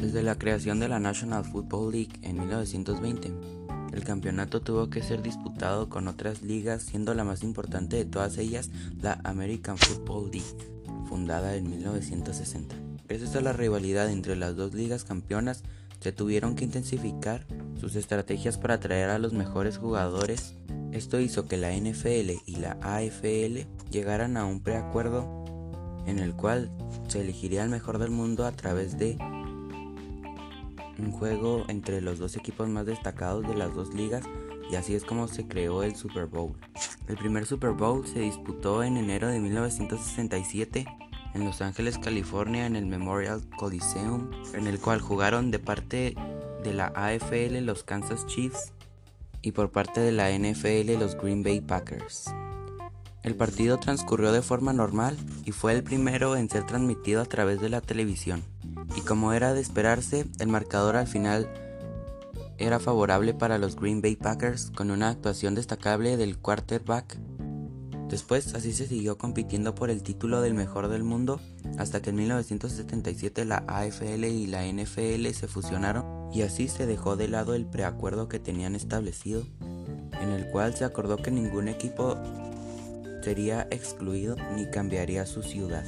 Desde la creación de la National Football League en 1920, el campeonato tuvo que ser disputado con otras ligas, siendo la más importante de todas ellas la American Football League, fundada en 1960. Gracias a la rivalidad entre las dos ligas campeonas, se tuvieron que intensificar sus estrategias para atraer a los mejores jugadores. Esto hizo que la NFL y la AFL llegaran a un preacuerdo en el cual se elegiría el mejor del mundo a través de un juego entre los dos equipos más destacados de las dos ligas y así es como se creó el Super Bowl. El primer Super Bowl se disputó en enero de 1967 en Los Ángeles, California, en el Memorial Coliseum, en el cual jugaron de parte de la AFL los Kansas Chiefs y por parte de la NFL los Green Bay Packers. El partido transcurrió de forma normal y fue el primero en ser transmitido a través de la televisión y como era de esperarse, el marcador al final era favorable para los Green Bay Packers con una actuación destacable del quarterback. Después así se siguió compitiendo por el título del mejor del mundo hasta que en 1977 la AFL y la NFL se fusionaron y así se dejó de lado el preacuerdo que tenían establecido, en el cual se acordó que ningún equipo sería excluido ni cambiaría su ciudad.